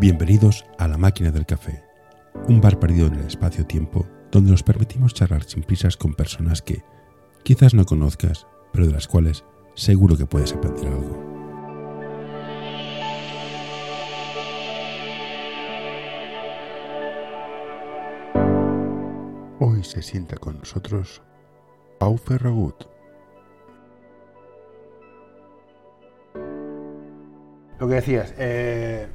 Bienvenidos a La Máquina del Café, un bar perdido en el espacio-tiempo donde nos permitimos charlar sin prisas con personas que quizás no conozcas, pero de las cuales seguro que puedes aprender algo. Hoy se sienta con nosotros Pau Ferragut. Lo que decías, eh,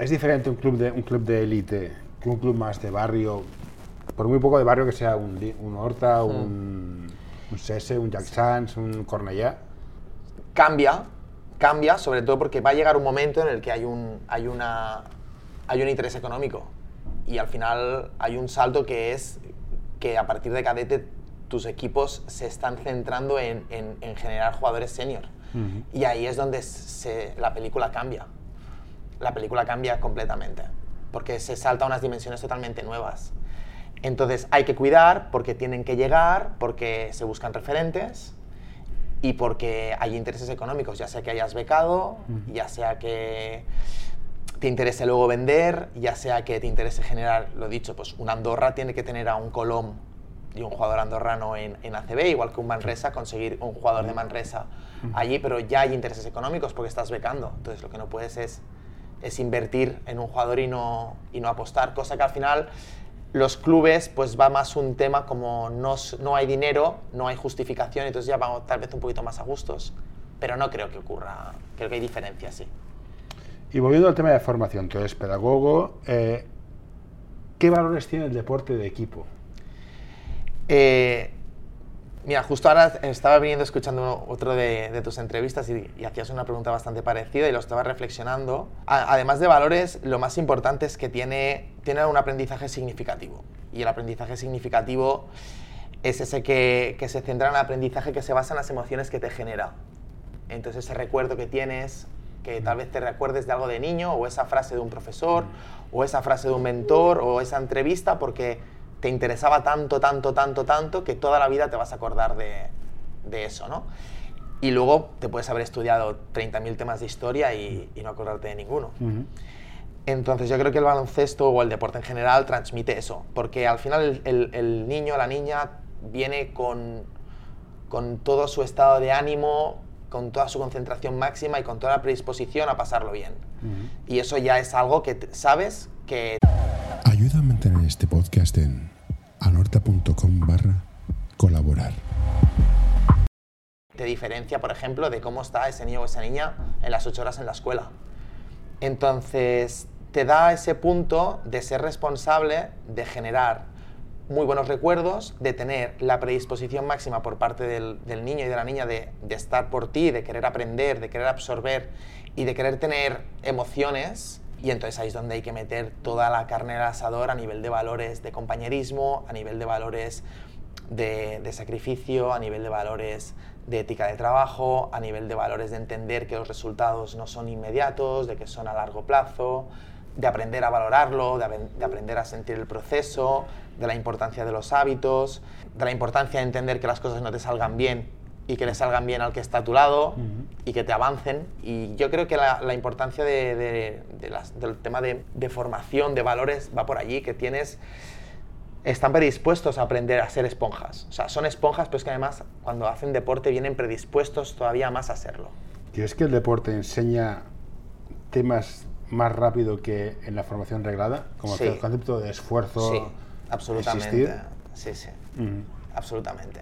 es diferente un club de un club de élite que un club más de barrio, por muy poco de barrio que sea un, un Horta, un, un Sese, un Jack Sands, un Cornellà. cambia, cambia, sobre todo porque va a llegar un momento en el que hay un, hay una, hay un interés económico y al final hay un salto que es que a partir de cadete tus equipos se están centrando en, en- en generar jugadores senior y ahí es donde se- la película cambia. La película cambia completamente porque se salta a unas dimensiones totalmente nuevas. Entonces hay que cuidar porque tienen que llegar, porque se buscan referentes y porque hay intereses económicos, ya sea que hayas becado, ya sea que te interese luego vender, ya sea que te interese generar, lo dicho, pues un Andorra tiene que tener a un Colom y un jugador andorrano en, en ACB, igual que un Manresa, conseguir un jugador de Manresa allí, pero ya hay intereses económicos porque estás becando. Entonces lo que no puedes es, es invertir en un jugador y no, y no apostar, cosa que al final los clubes pues va más un tema como no, no hay dinero, no hay justificación, entonces ya vamos tal vez un poquito más a gustos, pero no creo que ocurra, creo que hay diferencias, sí. Y volviendo al tema de formación, tú eres pedagogo, eh, ¿qué valores tiene el deporte de equipo? Eh, mira, justo ahora estaba viniendo escuchando otro de, tus entrevistas y, y hacías una pregunta bastante parecida y lo estaba reflexionando. Además de valores, lo más importante es que tiene, tiene un aprendizaje significativo. Y el aprendizaje significativo es ese que, que se centra en el aprendizaje que se basa en las emociones que te genera. Entonces ese recuerdo que tienes, que tal vez te recuerdes de algo de niño, o esa frase de un profesor, o esa frase de un mentor, o esa entrevista, porque te interesaba tanto, tanto, tanto, tanto, que toda la vida te vas a acordar de, de eso, ¿no? Y luego te puedes haber estudiado 30.000 temas de historia y, y no acordarte de ninguno. Entonces yo creo que el baloncesto o el deporte en general transmite eso, porque al final el, el- el niño, la niña, viene con, con todo su estado de ánimo, con toda su concentración máxima y con toda la predisposición a pasarlo bien. Y eso ya es algo que sabes que Ayuda a mantener este podcast en anorta.com barra colaborar. te diferencia, por ejemplo, de cómo está ese niño o esa niña en las ocho horas en la escuela. Entonces, te da ese punto de ser responsable de generar muy buenos recuerdos, de tener la predisposición máxima por parte del, niño y de la niña de, de estar por ti, de querer aprender, de querer absorber y de querer tener emociones. Y entonces ahí es donde hay que meter toda la carne al asador a nivel de valores de compañerismo, a nivel de valores de, sacrificio, a nivel de valores de ética de trabajo, a nivel de valores de entender que los resultados no son inmediatos, de que son a largo plazo, de aprender a valorarlo, de, de aprender a sentir el proceso, de la importancia de los hábitos, de la importancia de entender que las cosas no te salgan bien y que le salgan bien al que está a tu lado y que te avancen. Y yo creo que la, la importancia de- de- de las- del tema de, formación, de valores, va por allí, que tienes están predispuestos a aprender a ser esponjas. O sea, son esponjas, pero es que además cuando hacen deporte vienen predispuestos todavía más a serlo. ¿Crees que el deporte enseña temas más rápido que en la formación reglada? Como Sí. el concepto de esfuerzo. Sí, absolutamente. existir. Sí, sí, Ujú. absolutamente.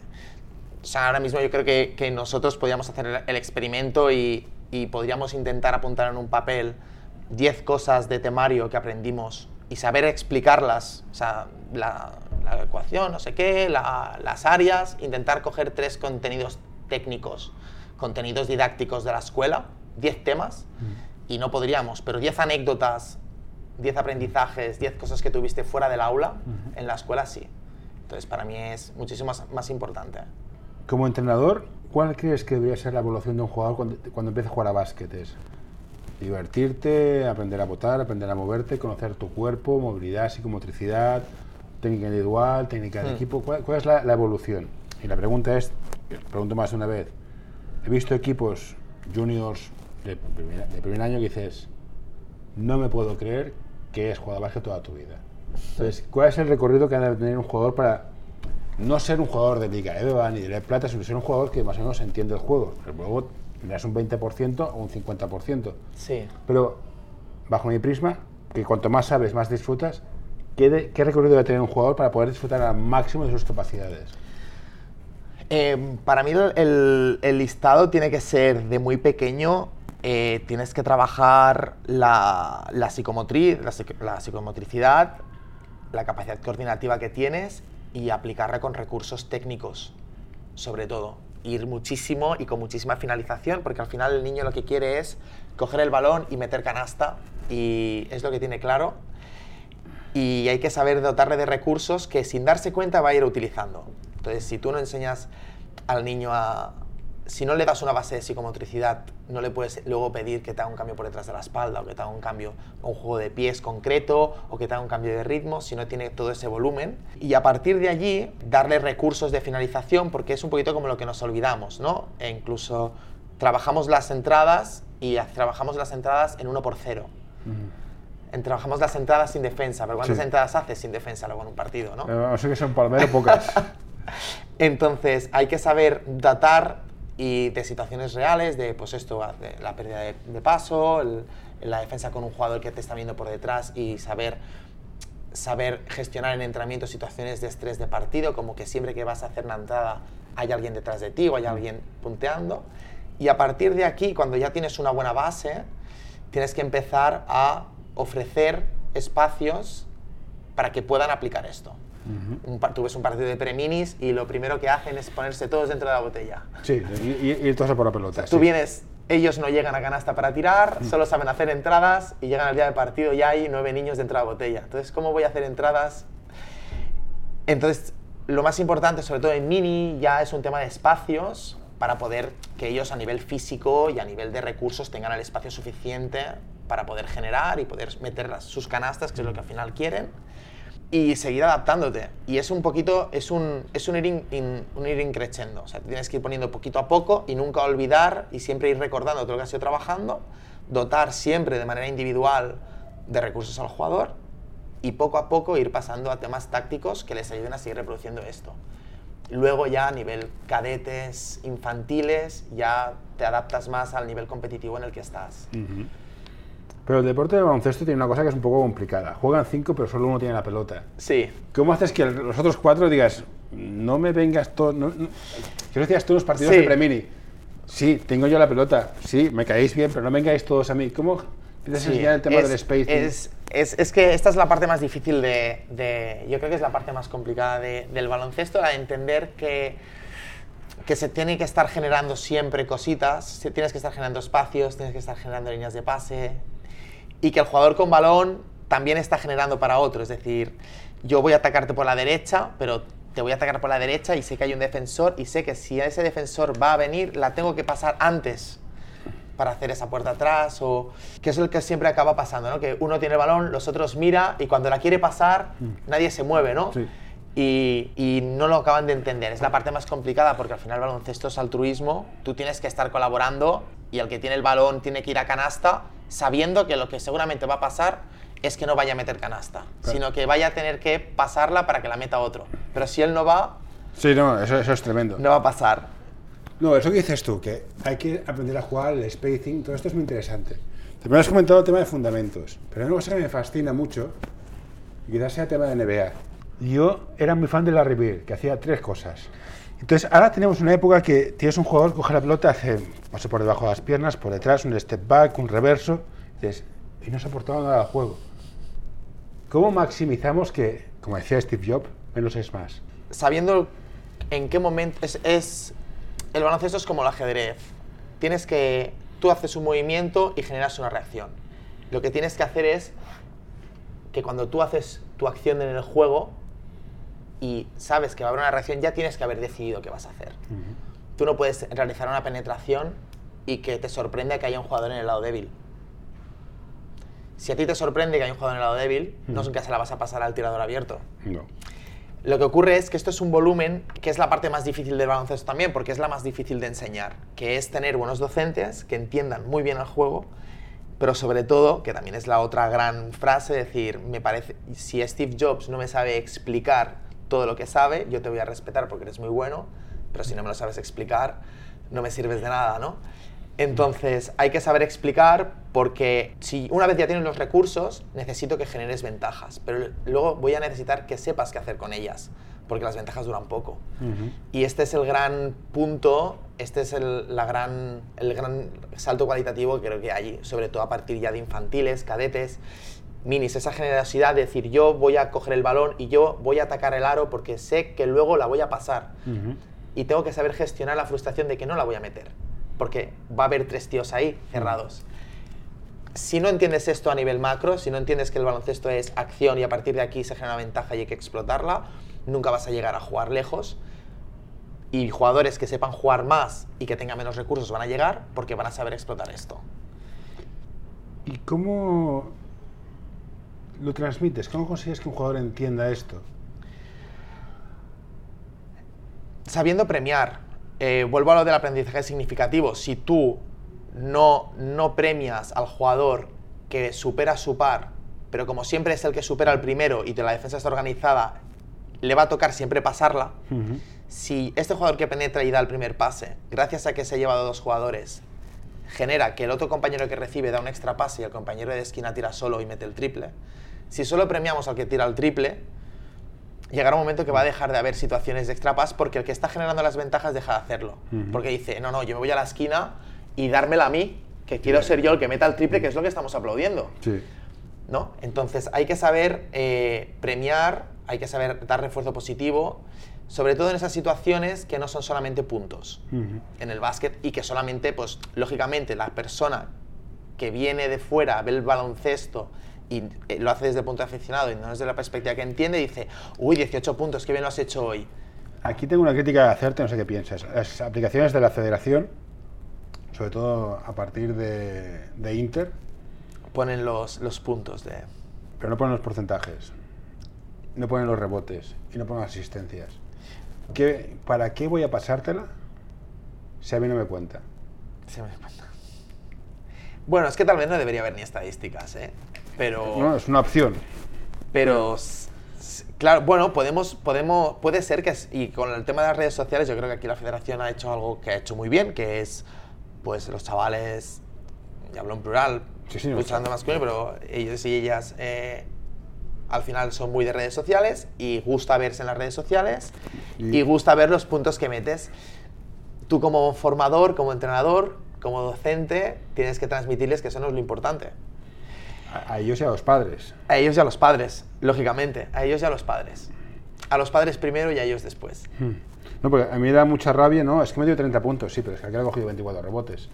O sea, ahora mismo yo creo que, que nosotros podríamos hacer el, experimento y, y podríamos intentar apuntar en un papel 10 cosas de temario que aprendimos y saber explicarlas, o sea, la, la ecuación, no sé qué, la- las áreas, intentar coger tres contenidos técnicos, contenidos didácticos de la escuela, 10 temas, y no podríamos, pero 10 anécdotas, 10 aprendizajes, 10 cosas que tuviste fuera del aula, en la escuela sí. Entonces, para mí es muchísimo más, más importante. Como entrenador, ¿cuál crees que debería ser la evolución de un jugador cuando, cuando empieza a jugar a básquet? ¿Es divertirte, aprender a votar, aprender a moverte, conocer tu cuerpo, movilidad, psicomotricidad, técnica individual, técnica de Hmm. equipo? ¿Cuál, cuál es la, la evolución? Y la pregunta es, pregunto más de una vez, he visto equipos juniors de primer, de primer año que dices, no me puedo creer que es jugar básquet toda tu vida. Entonces, ¿cuál es el recorrido que debe tener un jugador para no ser un jugador de Liga EVA ni de Plata, sino ser un jugador que más o menos entiende el juego? Luego tendrás un 20% o un 50%. Sí. Pero, bajo mi prisma, que cuanto más sabes, más disfrutas, ¿qué, de- qué recorrido debe tener un jugador para poder disfrutar al máximo de sus capacidades? Eh, para mí el, listado tiene que ser de muy pequeño. eh, tienes que trabajar la, la, psicomotriz, la, psic- la psicomotricidad, la capacidad coordinativa que tienes y aplicarla con recursos técnicos, sobre todo. Ir muchísimo y con muchísima finalización, porque al final el niño lo que quiere es coger el balón y meter canasta, y es lo que tiene claro. Y hay que saber dotarle de recursos que sin darse cuenta va a ir utilizando. Entonces, si tú no enseñas al niño a... Si no le das una base de psicomotricidad, no le puedes luego pedir que te haga un cambio por detrás de la espalda o que te haga un cambio, un juego de pies concreto o que te haga un cambio de ritmo, si no tiene todo ese volumen. Y a partir de allí, darle recursos de finalización, porque es un poquito como lo que nos olvidamos, ¿no? E incluso trabajamos las entradas y trabajamos las entradas en uno por cero. En- trabajamos las entradas sin defensa, pero ¿cuántas Sí. entradas haces sin defensa luego en un partido, no? Eh, No sé que son palmero pocas. Entonces, hay que saber datar y de situaciones reales, de pues esto, de la pérdida de, de paso, el- la defensa con un jugador que te está viendo por detrás y saber saber gestionar en entrenamiento situaciones de estrés de partido, como que siempre que vas a hacer una entrada hay alguien detrás de ti o hay alguien punteando. Y a partir de aquí, cuando ya tienes una buena base, tienes que empezar a ofrecer espacios para que puedan aplicar esto. Un par- tú ves un partido de preminis y lo primero que hacen es ponerse todos dentro de la botella. Sí, y, y, y a por la pelota. Tú sí. vienes, ellos no llegan a canasta para tirar, solo saben hacer entradas y llegan al día del partido y hay nueve niños dentro de la botella. Entonces, ¿cómo voy a hacer entradas? Entonces, lo más importante, sobre todo en mini, ya es un tema de espacios para poder que ellos a nivel físico y a nivel de recursos tengan el espacio suficiente para poder generar y poder meter sus canastas, que es lo que al final quieren y seguir adaptándote. Y es un poquito, es un, es un ir, in- in- un ir increciendo. O sea, tienes que ir poniendo poquito a poco y nunca olvidar y siempre ir recordando todo lo que has ido trabajando, dotar siempre de manera individual de recursos al jugador y poco a poco ir pasando a temas tácticos que les ayuden a seguir reproduciendo esto. Luego ya a nivel cadetes, infantiles, ya te adaptas más al nivel competitivo en el que estás. Pero el deporte de baloncesto tiene una cosa que es un poco complicada. Juegan cinco, pero solo uno tiene la pelota. Sí, ¿Cómo haces que los otros cuatro digas, no me vengas todo... No, no"? ¿Qué decías tú los partidos Sí. de Premini? Sí, tengo yo la pelota. Sí, me caéis bien, pero no vengáis todos a mí. ¿Cómo empiezas a Sí, enseñar el tema es, del spacing? Es, es- es que esta es la parte más difícil de, de- Yo creo que es la parte más complicada de- del baloncesto, la de entender que, que se tiene que estar generando siempre cositas, tienes que estar generando espacios, tienes que estar generando líneas de pase y que el jugador con balón también está generando para otro. Es decir, yo voy a atacarte por la derecha, pero te voy a atacar por la derecha y sé que hay un defensor y sé que si ese defensor va a venir, la tengo que pasar antes para hacer esa puerta atrás o que es lo que siempre acaba pasando, ¿no? Que uno tiene el balón, los otros mira y cuando la quiere pasar nadie se mueve, ¿no? Sí. Y, y no lo acaban de entender. Es la parte más complicada porque al final el baloncesto es altruismo. Tú tienes que estar colaborando y el que tiene el balón tiene que ir a canasta sabiendo que lo que seguramente va a pasar es que no vaya a meter canasta, sino que vaya a tener que pasarla para que la meta otro. Pero si él no va, Sí, no, eso, eso es tremendo. no va a pasar. No, eso que dices tú, que hay que aprender a jugar el spacing, todo esto es muy interesante. También has comentado el tema de fundamentos, pero hay una cosa que me fascina mucho, y quizás sea el tema de NBA. Yo era muy fan de Larry Bird, que hacía tres cosas. Entonces, ahora tenemos una época que tienes un jugador coge la pelota, hace paso por debajo de las piernas, por detrás, un step back, un reverso, y, dices, y no se ha aportado nada al juego. ¿Cómo maximizamos que, como decía Steve Jobs, menos es más? sabiendo en qué momento es, es- el baloncesto es como el ajedrez. Tienes que tú haces un movimiento y generas una reacción. Lo que tienes que hacer es que cuando tú haces tu acción en el juego y sabes que va a haber una reacción, ya tienes que haber decidido qué vas a hacer. Tú no puedes realizar una penetración y que te sorprenda que haya un jugador en el lado débil. Si a ti te sorprende que hay un jugador en el lado débil, no nunca se la vas a pasar al tirador abierto. No. Lo que ocurre es que esto es un volumen que es la parte más difícil del baloncesto también, porque es la más difícil de enseñar, que es tener buenos docentes que entiendan muy bien el juego, pero sobre todo, que también es la otra gran frase, decir, me parece, si Steve Jobs no me sabe explicar todo lo que sabe, yo te voy a respetar porque eres muy bueno, pero si no me lo sabes explicar, no me sirves de nada, ¿no? Entonces, hay que saber explicar porque si una vez ya tienes los recursos, necesito que generes ventajas, pero luego voy a necesitar que sepas qué hacer con ellas, porque las ventajas duran poco. Y este es el gran punto, este es el, la gran, el gran salto cualitativo que creo que hay, sobre todo a partir ya de infantiles, cadetes, minis, esa generosidad de decir yo voy a coger el balón y yo voy a atacar el aro porque sé que luego la voy a pasar. Y tengo que saber gestionar la frustración de que no la voy a meter, porque va a haber tres tíos ahí cerrados. Si no entiendes esto a nivel macro, si no entiendes que el baloncesto es acción y a partir de aquí se genera una ventaja y hay que explotarla, nunca vas a llegar a jugar lejos. Y jugadores que sepan jugar más y que tengan menos recursos van a llegar porque van a saber explotar esto. ¿Y cómo lo transmites? ¿Cómo consigues que un jugador entienda esto? Sabiendo premiar. Eh, vuelvo a lo del aprendizaje significativo. Si tú no, no premias al jugador que supera su par, pero como siempre es el que supera al primero y de la defensa está organizada, le va a tocar siempre pasarla. Si este jugador que penetra y da el primer pase, gracias a que se ha llevado dos jugadores, genera que el otro compañero que recibe da un extra pase y el compañero de esquina tira solo y mete el triple, si solo premiamos al que tira el triple, llegará un momento que va a dejar de haber situaciones de extra pass porque el que está generando las ventajas deja de hacerlo. Porque dice, no, no, yo me voy a la esquina y dármela a mí, que quiero ser yo el que meta el triple, que es lo que estamos aplaudiendo. Sí. ¿no? Entonces hay que saber eh, premiar, hay que saber dar refuerzo positivo, sobre todo en esas situaciones que no son solamente puntos en el básquet y que solamente, pues lógicamente, la persona que viene de fuera, ve el baloncesto y eh, lo hace desde el punto de aficionado y no desde la perspectiva que entiende, dice, uy, 18 puntos, qué bien lo has hecho hoy. Aquí tengo una crítica a hacerte, no sé qué piensas. Las aplicaciones de la federación, sobre todo a partir de, de Inter, Ponen los, los puntos de... pero no ponen los porcentajes, no ponen los rebotes y no ponen las asistencias. ¿Qué, ¿Para qué voy a pasártela si a mí no me cuenta? Se me cuenta. Bueno, es que tal vez no debería haber ni estadísticas, ¿eh? Pero... No, es una opción. Pero, claro, bueno, podemos, podemos, puede ser que, y con el tema de las redes sociales, yo creo que aquí la federación ha hecho algo que ha hecho muy bien, que es, pues, los chavales, y hablo en plural, Sí, sí, los usando masculino, pero ellos y ellas eh, al final son muy de redes sociales y gusta verse en las redes sociales Y- y gusta ver los puntos que metes. Tú como formador, como entrenador, como docente, tienes que transmitirles que eso no es lo importante. A, a ellos y a los padres. A ellos y a los padres, lógicamente. A ellos y a los padres. A los padres primero y a ellos después. No, porque a mí me da mucha rabia, ¿no? Es que me dio 30 puntos, sí, pero es que aquí ha cogido 24 rebotes.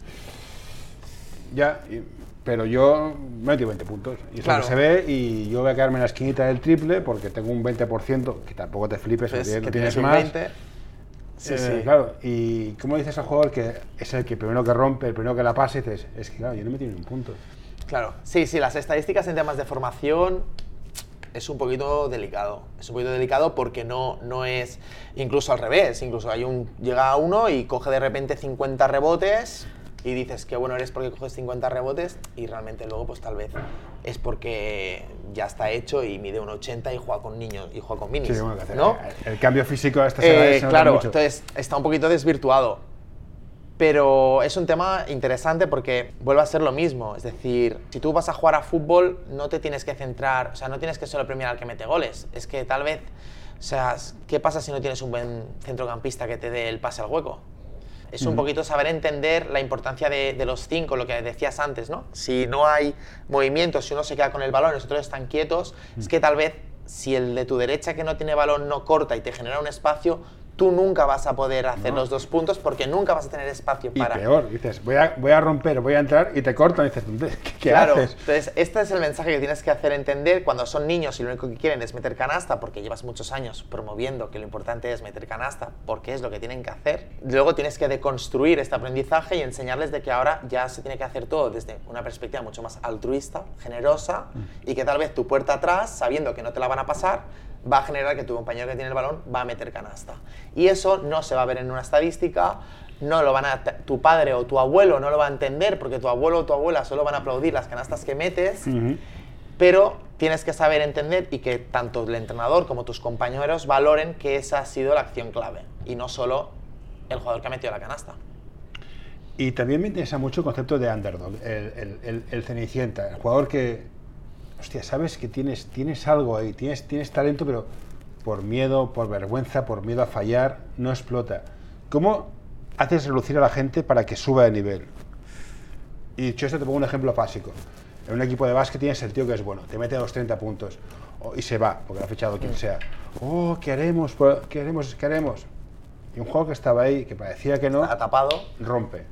Ya, y- pero yo me dio 20 puntos. Y eso Claro. se ve y yo voy a quedarme en la esquinita del triple porque tengo un 20%, que tampoco te flipes, porque que tienes más. 20. Sí, Eh, sí. Claro, y ¿cómo dices al jugador que es el que primero que rompe, el primero que la pasa? Y dices, es que claro, yo no me tiene un punto. Claro, sí, sí, las estadísticas en temas de formación es un poquito delicado. Es un poquito delicado porque no, no es, incluso al revés, incluso hay un, llega uno y coge de repente 50 rebotes y dices que bueno eres porque coges 50 rebotes y realmente luego pues tal vez es porque ya está hecho y mide un 80 y juega con niños y juega con minis, Sí, bueno, que hacer- ¿no? el, el cambio físico a estas Eh, edades se claro, mucho. entonces está un poquito desvirtuado. Pero es un tema interesante porque vuelve a ser lo mismo. Es decir, si tú vas a jugar a fútbol, no te tienes que centrar, o sea, no tienes que solo premiar al que mete goles. Es que tal vez, o sea, ¿qué pasa si no tienes un buen centrocampista que te dé el pase al hueco? Es un poquito saber entender la importancia de, de los cinco, lo que decías antes, ¿no? Si no hay movimiento, si uno se queda con el balón y los otros están quietos, es que tal vez si el de tu derecha que no tiene balón no corta y te genera un espacio, tú nunca vas a poder hacer No. los dos puntos porque nunca vas a tener espacio Y para... peor, dices, voy a, voy a romper, voy a entrar y te cortan y dices, ¿qué, qué claro, haces? entonces este es el mensaje que tienes que hacer entender cuando son niños y lo único que quieren es meter canasta porque llevas muchos años promoviendo que lo importante es meter canasta porque es lo que tienen que hacer. Luego tienes que deconstruir este aprendizaje y enseñarles de que ahora ya se tiene que hacer todo desde una perspectiva mucho más altruista, generosa y que tal vez tu puerta atrás, sabiendo que no te la van a pasar, va a generar que tu compañero que tiene el balón va a meter canasta. Y eso no se va a ver en una estadística, no lo van a, tu padre o tu abuelo no lo va a entender porque tu abuelo o tu abuela solo van a aplaudir las canastas que metes, pero tienes que saber entender y que tanto el entrenador como tus compañeros valoren que esa ha sido la acción clave y no solo el jugador que ha metido la canasta. Y también me interesa mucho el concepto de underdog, el, el, el, cenicienta, el jugador que, hostia, sabes que tienes, tienes algo ahí, tienes, tienes talento, pero por miedo, por vergüenza, por miedo a fallar, no explota. ¿Cómo haces relucir a la gente para que suba de nivel? Y dicho esto, te pongo un ejemplo básico. En un equipo de básquet tienes el tío que es bueno, te mete a los 30 puntos y se va, porque lo ha fichado quien sea. Oh, ¿qué haremos? ¿Qué haremos? ¿Qué haremos? Y un juego que estaba ahí, que parecía que no, ha tapado, rompe.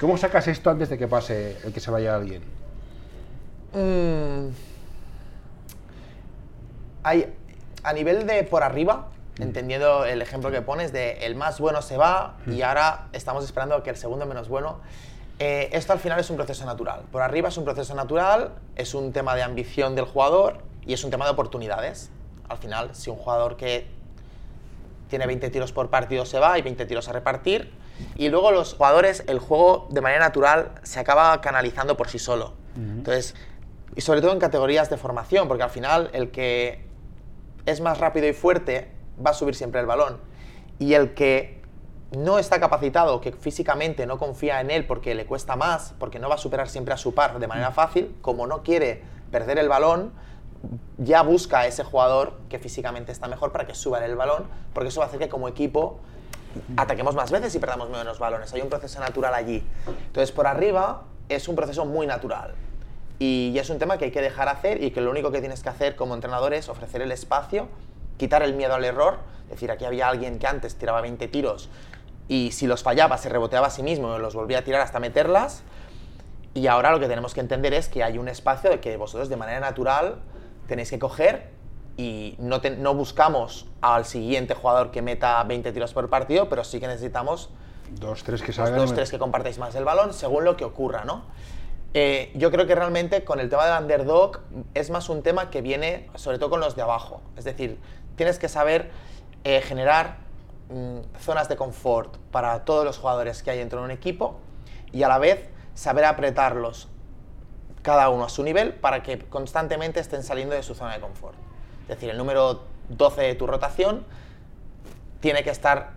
¿Cómo sacas esto antes de que pase el que se vaya alguien? Mm. Hay, a nivel de por arriba, entendiendo el ejemplo que pones de el más bueno se va y ahora estamos esperando que el segundo menos bueno. Eh, esto al final es un proceso natural. Por arriba es un proceso natural, es un tema de ambición del jugador y es un tema de oportunidades. Al final, si un jugador que tiene 20 tiros por partido se va y 20 tiros a repartir, y luego los jugadores, el juego de manera natural se acaba canalizando por sí solo. Entonces, y sobre todo en categorías de formación, porque al final el que es más rápido y fuerte va a subir siempre el balón. Y el que no está capacitado, que físicamente no confía en él porque le cuesta más, porque no va a superar siempre a su par de manera fácil, como no quiere perder el balón, ya busca a ese jugador que físicamente está mejor para que suba el balón, porque eso va a hacer que como equipo ataquemos más veces y perdamos menos balones. Hay un proceso natural allí. Entonces, por arriba es un proceso muy natural. Y es un tema que hay que dejar hacer y que lo único que tienes que hacer como entrenador es ofrecer el espacio, quitar el miedo al error. Es decir, aquí había alguien que antes tiraba 20 tiros y si los fallaba se reboteaba a sí mismo y los volvía a tirar hasta meterlas. Y ahora lo que tenemos que entender es que hay un espacio de que vosotros de manera natural tenéis que coger y no, no buscamos al siguiente jugador que meta 20 tiros por partido, pero sí que necesitamos dos, tres que salgan. Dos, tres que compartáis más el balón según lo que ocurra, ¿no? Eh, yo creo que realmente con el tema del underdog es más un tema que viene sobre todo con los de abajo. Es decir, tienes que saber eh, generar mm, zonas de confort para todos los jugadores que hay dentro de un equipo y a la vez saber apretarlos cada uno a su nivel para que constantemente estén saliendo de su zona de confort. Es decir, el número 12 de tu rotación tiene que estar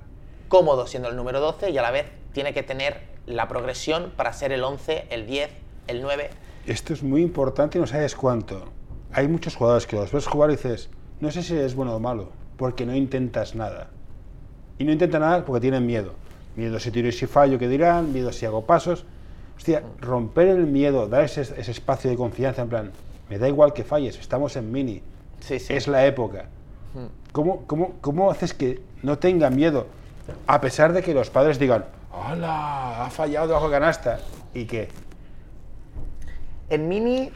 cómodo siendo el número 12 y a la vez tiene que tener la progresión para ser el 11, el 10, el 9. Esto es muy importante y no sabes cuánto. Hay muchos jugadores que los ves jugar y dices, no sé si es bueno o malo, porque no intentas nada. Y no intentan nada porque tienen miedo. Miedo si tiro y si fallo, ¿qué dirán? Miedo si hago pasos. Hostia, romper el miedo, dar ese, ese espacio de confianza, en plan, me da igual que falles, estamos en mini, es la época. Hmm. ¿Cómo, cómo, cómo haces que no tenga miedo? A pesar de que los padres digan, ¡Hola! Ha fallado bajo canasta. ¿Y qué? En mini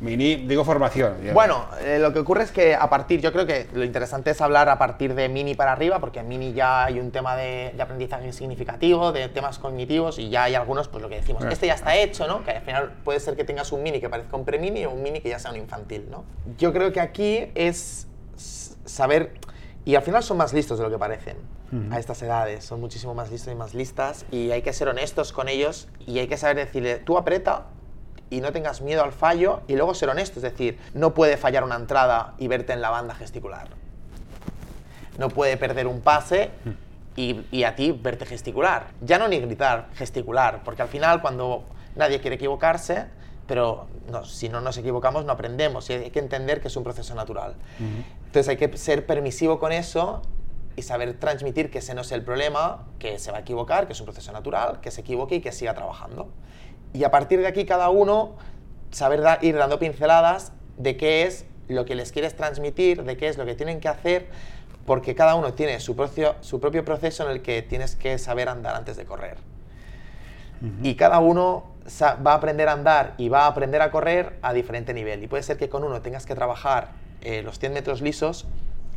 Mini, digo formación. Bueno, eh, lo que ocurre es que a partir, yo creo que lo interesante es hablar a partir de mini para arriba, porque en mini ya hay un tema de, aprendizaje significativo, de temas cognitivos, y ya hay algunos, pues lo que decimos, este ya está hecho, ¿no? Que al final puede ser que tengas un mini que parezca un pre-mini o un mini que ya sea un infantil, ¿no? Yo creo que aquí es saber, y al final son más listos de lo que parecen a estas edades, son muchísimo más listos y más listas, y hay que ser honestos con ellos, y hay que saber decirle, tú aprieta, y no tengas miedo al fallo y luego ser honesto, es decir, no puede fallar una entrada y verte en la banda gesticular. No puede perder un pase y, a ti verte gesticular. Ya no ni gritar, gesticular, porque al final cuando nadie quiere equivocarse, pero si no nos equivocamos no aprendemos y hay que entender que es un proceso natural. Entonces hay que ser permisivo con eso y saber transmitir que ese no es el problema, que se va a equivocar, que es un proceso natural, que se equivoque y que siga trabajando. Y a partir de aquí cada uno saber ir dando pinceladas de qué es lo que les quieres transmitir, de qué es lo que tienen que hacer, porque cada uno tiene su propio, su propio proceso en el que tienes que saber andar antes de correr. Y cada uno va a aprender a andar y va a aprender a correr a diferente nivel. Y puede ser que con uno tengas que trabajar eh, los 100 metros lisos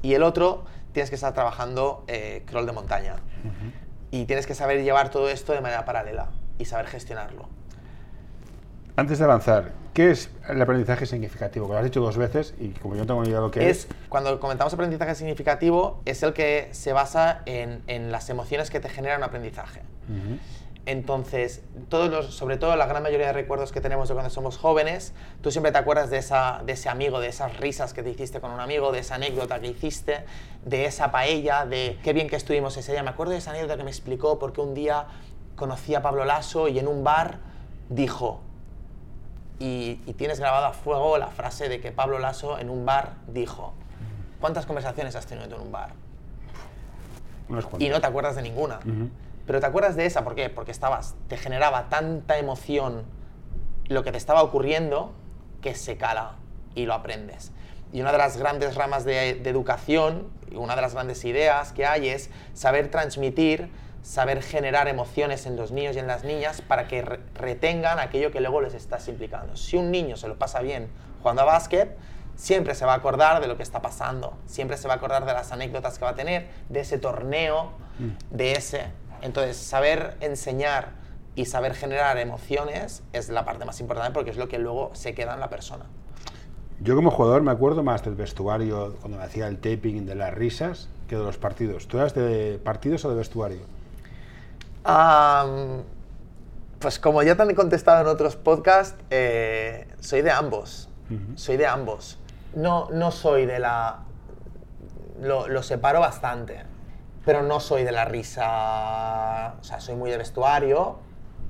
y el otro tienes que estar trabajando eh, crawl de montaña. Y tienes que saber llevar todo esto de manera paralela y saber gestionarlo Antes de avanzar, ¿qué es el aprendizaje significativo? Que lo has dicho dos veces y como yo no tengo ni idea de lo que es. es, cuando comentamos aprendizaje significativo, es el que se basa en, en las emociones que te generan un aprendizaje. Ujú. Entonces, todos los, sobre todo la gran mayoría de recuerdos que tenemos de cuando somos jóvenes, tú siempre te acuerdas de, esa, de ese amigo, de esas risas que te hiciste con un amigo, de esa anécdota que hiciste, de esa paella, de qué bien que estuvimos ese día. Me acuerdo de esa anécdota que me explicó porque un día conocí a Pablo Lasso y en un bar dijo, y, y tienes grabado a fuego la frase de que Pablo Lasso en un bar dijo, ¿cuántas conversaciones has tenido tú en un bar? Unos cuantos. y no te acuerdas de ninguna. Pero te acuerdas de esa, ¿por qué? Porque estabas, te generaba tanta emoción lo que te estaba ocurriendo que se cala y lo aprendes. Y una de las grandes ramas de, de educación, una de las grandes ideas que hay es saber transmitir, saber generar emociones en los niños y en las niñas para que re- retengan aquello que luego les estás implicando. Si un niño se lo pasa bien jugando a básquet, siempre se va a acordar de lo que está pasando, siempre se va a acordar de las anécdotas que va a tener, de ese torneo, de ese. Entonces, saber enseñar y saber generar emociones es la parte más importante porque es lo que luego se queda en la persona. Yo como jugador me acuerdo más del vestuario cuando me hacía el taping de las risas que de los partidos. ¿Tú eras de partidos o de vestuario? Pues como ya te han contestado en otros podcasts, eh, soy de ambos. Soy de ambos. No, no soy de la... Lo, lo separo bastante, pero no soy de la risa... O sea, soy muy de vestuario,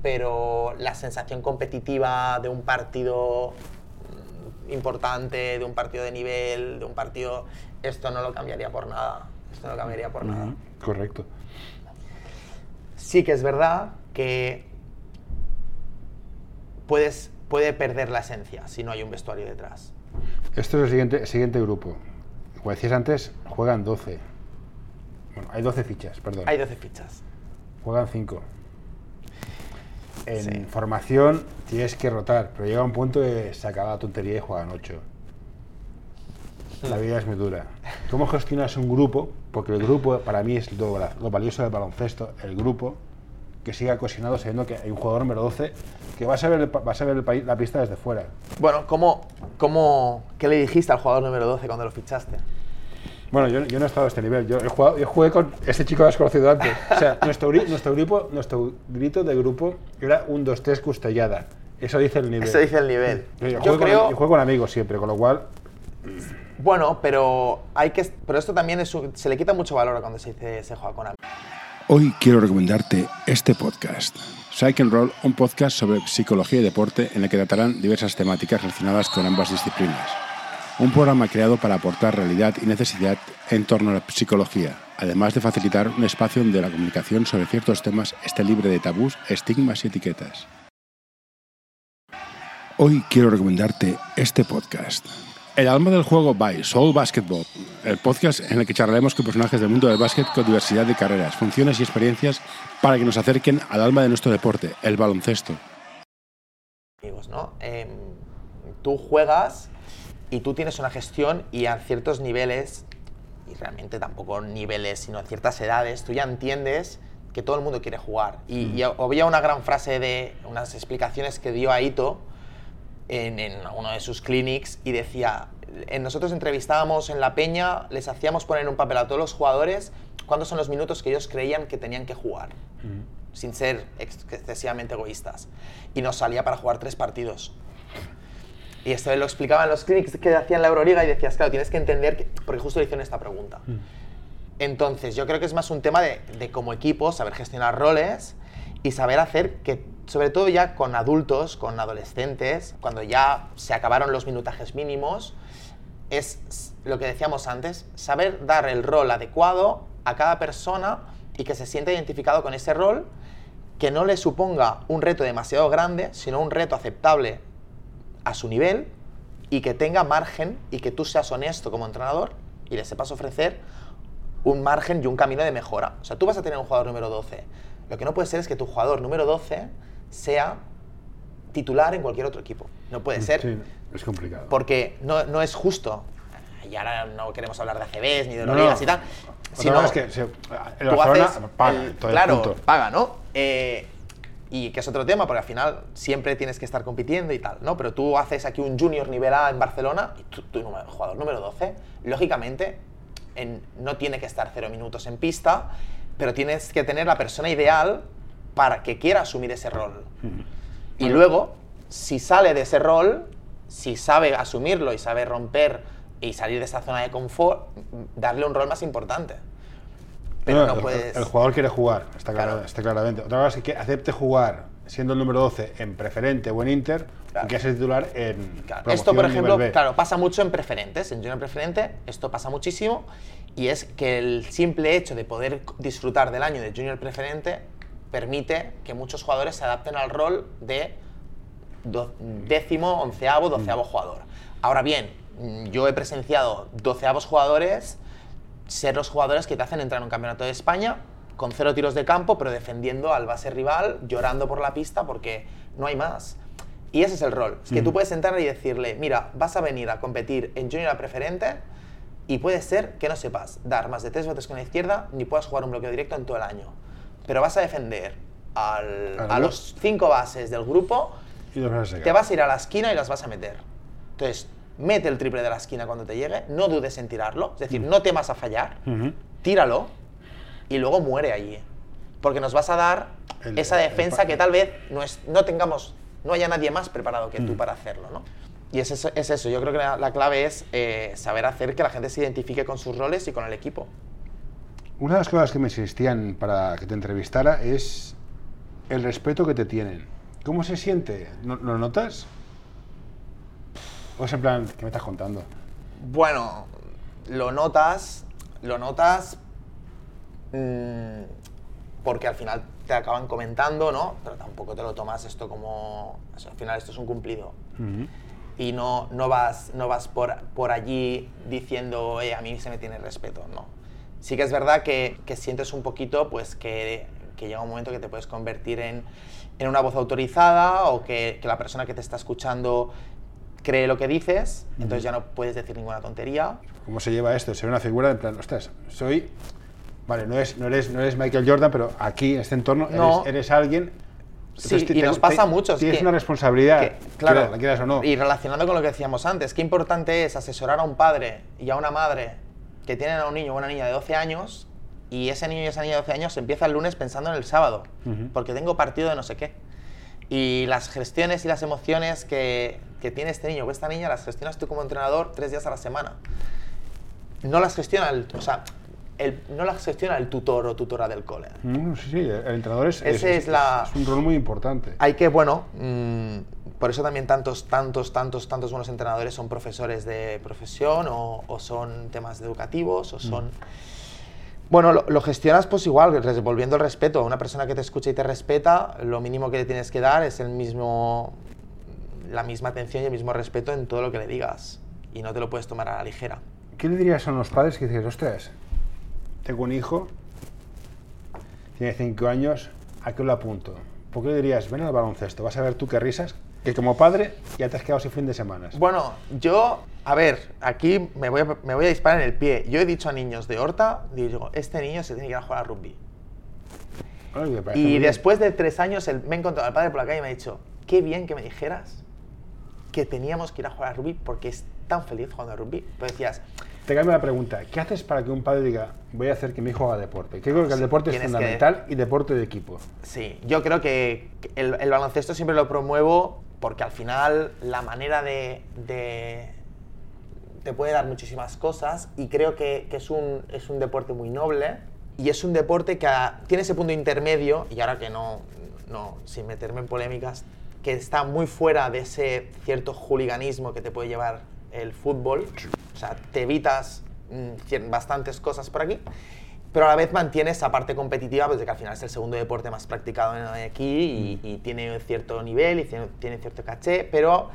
pero la sensación competitiva de un partido importante, de un partido de nivel, de un partido... Esto no lo cambiaría por nada. Esto no lo cambiaría por nada. Correcto. Sí que es verdad que puedes, puede perder la esencia si no hay un vestuario detrás. Esto es el siguiente, el siguiente grupo. Como decías antes, juegan 12. Bueno, hay 12 fichas, perdón. Hay 12 fichas. Juegan 5. En Sí. formación tienes que rotar, pero llega un punto que se acaba la tontería y juegan 8. La vida es muy dura. ¿Cómo gestionas un grupo? Porque el grupo para mí es lo, lo valioso del baloncesto, el grupo que siga cohesionado sabiendo que hay un jugador número 12 que va a saber, va a saber el la pista desde fuera. Bueno, ¿cómo, cómo, ¿qué le dijiste al jugador número 12 cuando lo fichaste? Bueno, yo, yo no he estado a este nivel. Yo, he jugado- yo jugué con este chico que has conocido antes. O sea, nuestro, nuestro, grupo, nuestro grito de grupo era un 2-3 custellada. Eso dice el nivel. Eso dice el nivel. Yo, Yo juego, creo- con, yo juego con amigos siempre, con lo cual. Bueno, pero hay que, pero esto también se le quita mucho valor cuando se dice se juega con. Hoy quiero recomendarte este podcast. Psych and Roll, un podcast sobre psicología y deporte en el que tratarán diversas temáticas relacionadas con ambas disciplinas. Un programa creado para aportar realidad y necesidad en torno a la psicología, además de facilitar un espacio donde la comunicación sobre ciertos temas esté libre de tabús, estigmas y etiquetas. Hoy quiero recomendarte este podcast. El alma del juego by Soul Basketball, el podcast en el que charlaremos con personajes del mundo del básquet con diversidad de carreras, funciones y experiencias para que nos acerquen al alma de nuestro deporte, el baloncesto. amigos, ¿no? Em, tú juegas y tú tienes una gestión y a ciertos niveles, y realmente tampoco niveles, sino a ciertas edades, tú ya entiendes que todo el mundo quiere jugar. Y, y había una gran frase de unas explicaciones que dio Aito en, en uno de sus clinics y decía, nosotros entrevistábamos en la peña, les hacíamos poner un papel a todos los jugadores cuántos son los minutos que ellos creían que tenían que jugar sin ser ex- excesivamente egoístas. Y nos salía para jugar tres partidos. Y esto lo explicaba en los clinics que hacían la Euroliga y decías, claro, tienes que entender, que, porque justo le hicieron esta pregunta. Entonces, yo creo que es más un tema de, de como equipo, saber gestionar roles y saber hacer que, sobre todo ya con adultos, con adolescentes, cuando ya se acabaron los minutajes mínimos, es lo que decíamos antes, saber dar el rol adecuado a cada persona y que se sienta identificado con ese rol, que no le suponga un reto demasiado grande, sino un reto aceptable a su nivel y que tenga margen y que tú seas honesto como entrenador y le sepas ofrecer un margen y un camino de mejora. O sea, tú vas a tener un jugador número 12. Lo que no puede ser es que tu jugador número 12 sea titular en cualquier otro equipo. No puede ser. Sí, es complicado. Porque no, no es justo. Y ahora no queremos hablar de ACBs ni de No, y tal. Sino es que se- el tú Barcelona haces paga, el- todo el claro, punto. paga, ¿no? Eh, y que es otro tema, porque al final siempre tienes que estar compitiendo y tal, ¿no? Pero tú haces aquí un junior nivel A en Barcelona, y tú, tú jugador número 12, lógicamente en, no tiene que estar cero minutos en pista, pero tienes que tener la persona ideal para que quiera asumir ese rol. Y luego, si sale de ese rol, si sabe asumirlo y sabe romper y salir de esa zona de confort, darle un rol más importante. Pero no, el, puedes... el, jugador quiere jugar, está, claro. está claramente. Otra cosa es que acepte jugar siendo el número 12 en preferente o en Inter, y que es titular en. Claro. Esto, por ejemplo, claro, pasa mucho en preferentes, en junior preferente, esto pasa muchísimo, y es que el simple hecho de poder disfrutar del año de junior preferente permite que muchos jugadores se adapten al rol de décimo, onceavo, doceavo mm. jugador. Ahora bien, yo he presenciado doceavos jugadores ser los jugadores que te hacen entrar en un campeonato de España con cero tiros de campo, pero defendiendo al base rival, llorando por la pista porque no hay más. Y ese es el rol. Es que tú mm. puedes entrar y decirle, mira, vas a venir a competir en junior preferente y puede ser que no sepas dar más de tres veces con la izquierda ni puedas jugar un bloqueo directo en todo el año. Pero vas a defender a los cinco bases del grupo, y te vas a ir a la esquina y las vas a meter. Entonces, mete el triple de la esquina cuando te llegue, no dudes en tirarlo, es decir, mm. no temas a fallar, tíralo y luego muere allí. Porque nos vas a dar esa defensa que tal vez no, es, no tengamos, no haya nadie más preparado que tú para hacerlo, ¿no? Y es eso, es eso. yo creo que la, clave es eh, saber hacer que la gente se identifique con sus roles y con el equipo. Una de las cosas que me insistían para que te entrevistara es el respeto que te tienen. ¿Cómo se siente? ¿Lo notas? ¿O es en plan, qué me estás contando? Bueno, lo notas, lo notas mm, porque al final te acaban comentando, ¿no? Pero tampoco te lo tomas esto como... al final esto es un cumplido. Y no, no vas, no vas por, por allí diciendo, a mí se me tiene respeto, no. Sí que es verdad que, que sientes un poquito, pues, que, que, llega un momento que te puedes convertir en, en una voz autorizada o que, que la persona que te está escuchando cree lo que dices, entonces ya no puedes decir ninguna tontería. ¿Cómo se lleva esto? Ser una figura de plan, ostras, soy. Vale, no, es, no, eres, no eres Michael Jordan, pero aquí, en este entorno, eres, eres alguien Sí, y nos pasa mucho. Tienes una responsabilidad, claro, la quieras o no. Y relacionando con lo que decíamos antes, qué importante es asesorar a un padre y a una madre que tienen a un niño o una niña de 12 años y ese niño y esa niña de 12 años empieza el lunes pensando en el sábado, porque tengo partido de no sé qué. Y las gestiones y las emociones que, que tiene este niño o esta niña las gestionas tú como entrenador tres días a la semana. No las gestiona el, o sea, el, no las gestiona el tutor o tutora del cole. Mm, sí, sí, el entrenador es, es, la, un rol muy importante. Hay que, bueno, mm, por eso también tantos, tantos, tantos, tantos buenos entrenadores son profesores de profesión o, o son temas educativos o son... Bueno, lo, gestionas pues igual, volviendo el respeto. Una persona que te escucha y te respeta, lo mínimo que le tienes que dar es el mismo, la misma atención y el mismo respeto en todo lo que le digas. Y no te lo puedes tomar a la ligera. ¿Qué le dirías a los padres que dices, ostras, tengo un hijo, tiene 5 años, ¿a qué lo apunto? ¿Por qué le dirías, ven al baloncesto? Vas a ver tú qué risas, que como padre ya te has quedado sin fin de semana. Bueno, yo, a ver, aquí me voy a, me voy a disparar en el pie. Yo he dicho a niños de Horta, digo, este niño se tiene que ir a jugar a rugby. y después de tres años me he encontrado al padre por la calle y me ha dicho, qué bien que me dijeras que teníamos que ir a jugar a rugby porque es tan feliz jugando a rugby. Pues decías... Te cambio la pregunta, ¿qué haces para que un padre diga, voy a hacer que mi hijo haga deporte? Creo que el deporte es fundamental y deporte de equipo. Sí, yo creo que el, el baloncesto siempre lo promuevo porque al final la manera de, te puede dar muchísimas cosas y creo que, es, un, es, un, deporte muy noble y es un deporte que tiene ese punto intermedio, y ahora que no, no, sin meterme en polémicas, que está muy fuera de ese cierto juliganismo que te puede llevar el fútbol, o sea, te evitas mm, bastantes cosas por aquí pero a la vez mantiene esa parte competitiva, pues de que al final es el segundo deporte más practicado aquí y, tiene cierto nivel y tiene, cierto caché, pero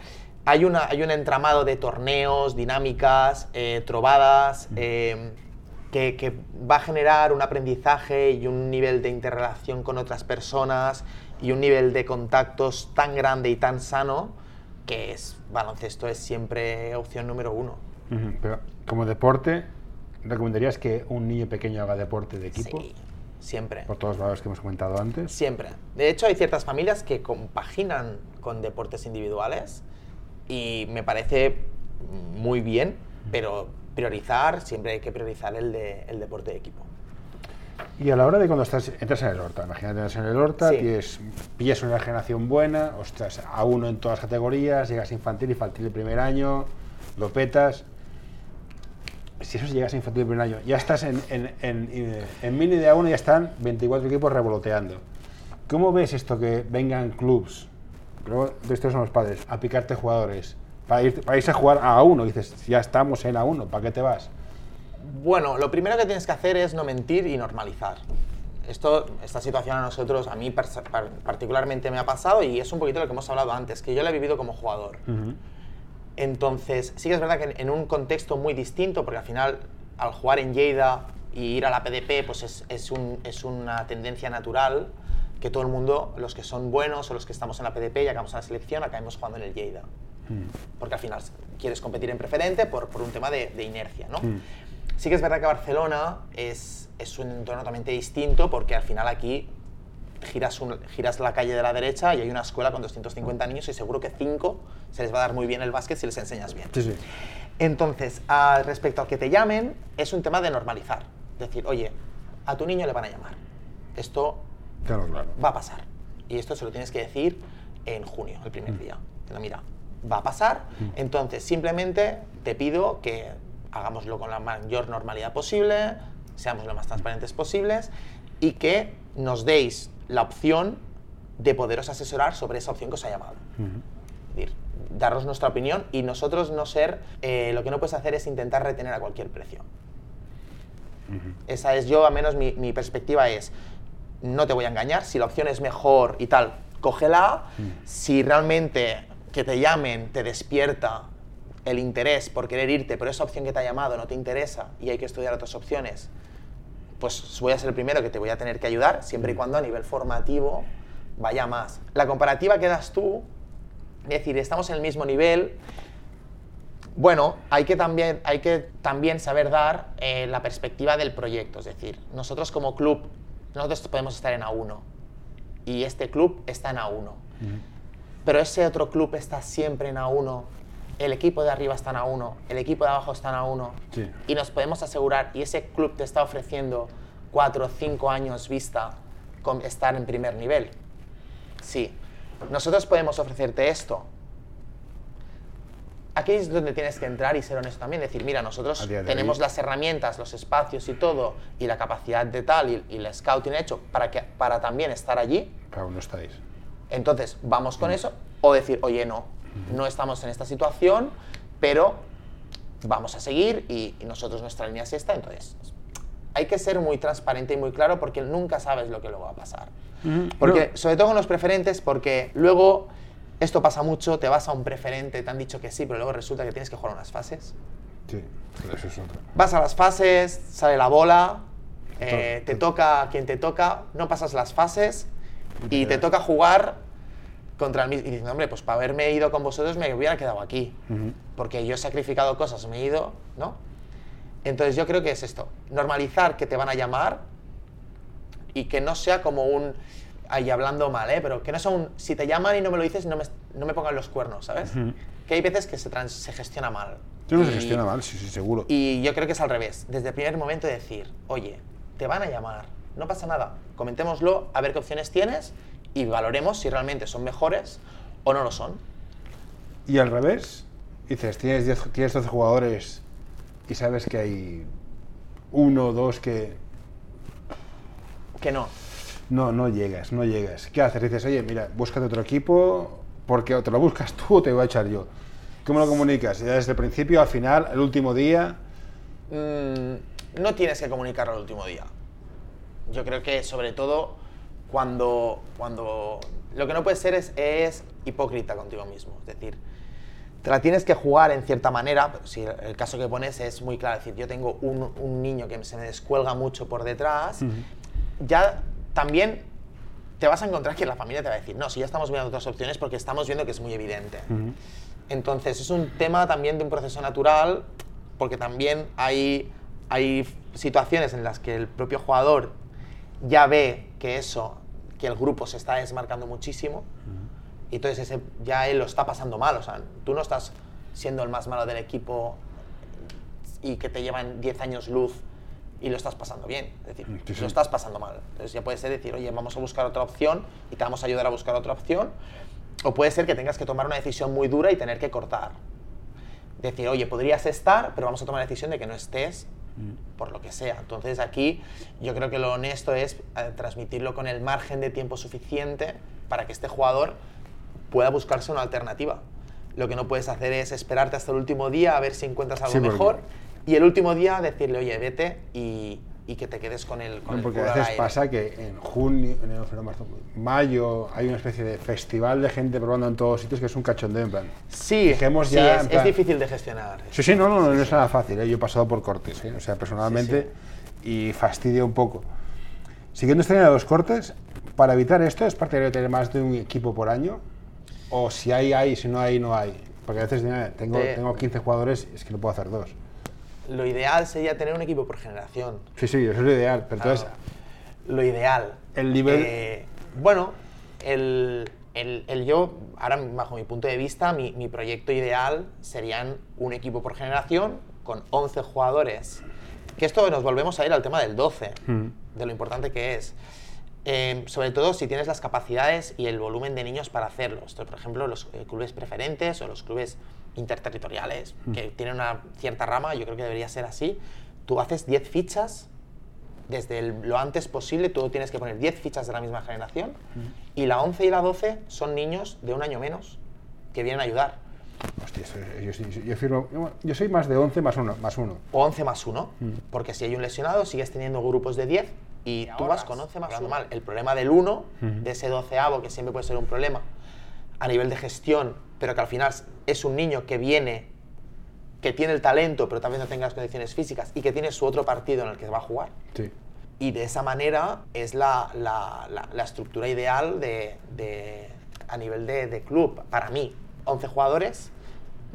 hay, una, hay un entramado de torneos, dinámicas, eh, trovadas, eh, que, que, va a generar un aprendizaje y un nivel de interrelación con otras personas y un nivel de contactos tan grande y tan sano que es baloncesto es siempre opción número uno. Pero como deporte, ¿Recomendarías que un niño pequeño haga deporte de equipo? Sí, siempre. Por todos los valores que hemos comentado antes. Siempre. De hecho, hay ciertas familias que compaginan con deportes individuales y me parece muy bien, pero priorizar, siempre hay que priorizar el, de, el deporte de equipo. Y a la hora de cuando estás, entras en el Horta, imagínate entras en el Horta, Sí. tienes- pillas una generación buena, ostras, a uno en todas las categorías, llegas a infantil, infantil el primer año, lo petas. Si eso llegas a infantil el primer año, ya estás en, en, en, en mini de A1 ya están 24 equipos revoloteando. ¿Cómo ves esto que vengan clubs, creo de estos son los padres, a picarte jugadores, para, ir, para irse a jugar a A1? Y dices, ya estamos en A1, ¿para qué te vas? Bueno, lo primero que tienes que hacer es no mentir y normalizar. Esto, esta situación a nosotros, a mí particularmente me ha pasado y es un poquito lo que hemos hablado antes, que yo lo he vivido como jugador. Entonces, sí que es verdad que en, un contexto muy distinto, porque al final, al jugar en Lleida y ir a la PDP, pues es, es un- es una tendencia natural que todo el mundo, los que son buenos o los que estamos en la PDP y acabamos en la selección, acabemos jugando en el Lleida. Porque al final quieres competir en preferente por, por un tema de, de inercia, ¿no? Sí que es verdad que Barcelona es, es un entorno totalmente distinto porque al final aquí giras, un- giras la calle de la derecha y hay una escuela con 250 niños y seguro que 5 se les va a dar muy bien el básquet si les enseñas bien. Sí, sí. Entonces, a- respecto al que te llamen, es un tema de normalizar. Decir, oye, a tu niño le van a llamar. Esto Claro, claro. va a pasar. Y esto se lo tienes que decir en junio, el primer día. Pero mira, va a pasar. Entonces, simplemente te pido que hagámoslo con la mayor normalidad posible, seamos lo más transparentes posibles y que nos deis la opción de poderos asesorar sobre esa opción que os ha llamado. Es decir, daros nuestra opinión y nosotros no ser, eh, lo que no puedes hacer es intentar retener a cualquier precio. Esa es yo, a menos mi, mi perspectiva es, no te voy a engañar, si la opción es mejor y tal, cógela. Si realmente que te llamen te despierta el interés por querer irte, pero esa opción que te ha llamado no te interesa y hay que estudiar otras opciones, pues voy a ser el primero que te voy a tener que ayudar, siempre y cuando a nivel formativo vaya más. La comparativa que das tú, es decir, estamos en el mismo nivel, bueno, hay que también, hay que también saber dar eh, la perspectiva del proyecto. Es decir, nosotros como club, nosotros podemos estar en A1 y este club está en A1. Pero ese otro club está siempre en A1, el equipo de arriba está en A1, el equipo de abajo está en A1 Sí. y nos podemos asegurar, y ese club te está ofreciendo cuatro o cinco años vista con estar en primer nivel. Sí, nosotros podemos ofrecerte esto. Aquí es donde tienes que entrar y ser honesto también, decir, mira, nosotros A tenemos hoy- las herramientas, los espacios y todo, y la capacidad de tal, y, y el scouting hecho para, que, para también estar allí, Pero aún no estáis. entonces vamos con eso, o decir, oye, no, no estamos en esta situación, pero vamos a seguir y, y nosotros nuestra línea es esta, entonces hay que ser muy transparente y muy claro porque nunca sabes lo que luego va a pasar. Porque, sobre todo con los preferentes, porque luego esto pasa mucho, te vas a un preferente, te han dicho que sí, pero luego resulta que tienes que jugar unas fases. Sí, eso es otro. Vas a las fases, sale la bola, eh, To- te to- toca quien te toca, no pasas las fases y te toca jugar contra el mismo. Y dices, hombre, pues para haberme ido con vosotros me hubiera quedado aquí. Porque yo he sacrificado cosas, me he ido, ¿no? Entonces yo creo que es esto, normalizar que te van a llamar y que no sea como un, ahí hablando mal, ¿eh? Pero que no sea un, si te llaman y no me lo dices, no me, no me pongan los cuernos, ¿sabes? Que hay veces que se, trans- se gestiona mal. Yo no se Y- gestiona mal, sí, sí, seguro. y yo creo que es al revés. Desde el primer momento decir, oye, te van a llamar, no pasa nada, comentémoslo, a ver qué opciones tienes y valoremos si realmente son mejores o no lo son. Y al revés, dices, tienes, 10 tienes 12 jugadores y sabes que hay uno o dos que Que no. no, no llegas, no llegas. ¿Qué haces? Dices, oye, mira, búscate otro equipo porque o te lo buscas tú o te voy a echar yo. ¿Cómo lo comunicas? Ya desde el principio, al final, el último día. Mm, no tienes que comunicarlo el último día. Yo creo que sobre todo cuando, cuando lo que no puedes ser es, es hipócrita contigo mismo. Es decir, te la tienes que jugar en cierta manera. Si el caso que pones es muy claro, es decir, yo tengo un, un niño que se me descuelga mucho por detrás, ya también te vas a encontrar que la familia te va a decir, no, si ya estamos viendo otras opciones porque estamos viendo que es muy evidente. Entonces es un tema también de un proceso natural, porque también hay, hay situaciones en las que el propio jugador ya ve que eso, que el grupo se está desmarcando muchísimo, y entonces ese, ya él lo está pasando mal. O sea, tú no estás siendo el más malo del equipo y que te llevan 10 años luz y lo estás pasando bien. Es decir, Sí, sí. lo estás pasando mal. Entonces ya puede ser decir, oye, vamos a buscar otra opción y te vamos a ayudar a buscar otra opción. O puede ser que tengas que tomar una decisión muy dura y tener que cortar. Decir, oye, podrías estar, pero vamos a tomar la decisión de que no estés por lo que sea. Entonces aquí yo creo que lo honesto es eh, transmitirlo con el margen de tiempo suficiente para que este jugador pueda buscarse una alternativa. Lo que no puedes hacer es esperarte hasta el último día a ver si encuentras algo Sí, porque- mejor y el último día decirle, oye, vete y, y que te quedes con el, con No, el porque culo a veces pasa que en junio, en febrero, marzo, mayo, hay una especie de festival de gente probando en todos sitios que es un cachondeo, en plan. Sí, Dejemos sí, ya, es, en es plan- difícil de gestionar. Sí, sí, no, no, no, no es nada fácil, ¿eh? yo he pasado por cortes, ¿eh? o sea, personalmente, y fastidia un poco. Siguiendo esta línea de los cortes, para evitar esto, ¿es partidario de tener más de un equipo por año? O si hay, hay, si no hay, no hay. Porque a veces tengo, De- tengo 15 jugadores, es que no puedo hacer dos. Lo ideal sería tener un equipo por generación. Sí, sí, eso es lo ideal, pero entonces, Lo ideal. El nivel- Eh, bueno, el, el- el yo, ahora bajo mi punto de vista, mi, mi proyecto ideal serían un equipo por generación con 11 jugadores. Que esto nos volvemos a ir al tema del 12, de lo importante que es. Eh, sobre todo si tienes las capacidades y el volumen de niños para hacerlo. Esto, por ejemplo, los eh, clubes preferentes o los clubes interterritoriales, que tienen una cierta rama, yo creo que debería ser así. Tú haces 10 fichas desde el- lo antes posible, tú tienes que poner 10 fichas de la misma generación y la 11 y la 12 son niños de un año menos que vienen a ayudar. hostia, eso- yo, sí- yo firmo- yo soy más de 11 más uno, más uno. O 11 más 1, porque si hay un lesionado sigues teniendo grupos de 10 y tú vas con 11 más 1. Mal. El problema del 1, de ese doceavo, que siempre puede ser un problema a nivel de gestión, pero que al final es un niño que viene, que tiene el talento, pero vez no tenga las condiciones físicas y que tiene su otro partido en el que va a jugar. Sí. Y de esa manera es la, la- la- la estructura ideal de, de- a nivel de, de club. Para mí, 11 jugadores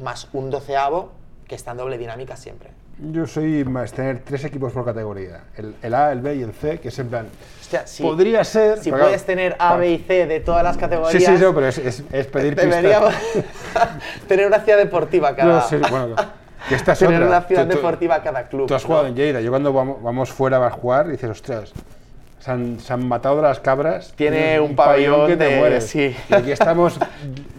más un doceavo que está en doble dinámica siempre. Yo soy más tener tres equipos por categoría, el, el A, el B y el C, que es en plan, Hostia, podría ser... Si puedes claro, tener A, B y C de todas las Sí, categorías, sí, no, pero es, es- es pedir deberíamos tener una ciudad deportiva cada No, sí, bueno, que esta es tener otra. una ciudad Tú- deportiva cada club. Tú has ¿no? jugado en Lleida, yo cuando vamos, vamos fuera a jugar dices, ostras, se han, se han matado las cabras. Tiene tienes un pabellón que te de- mueres. sí. Y aquí estamos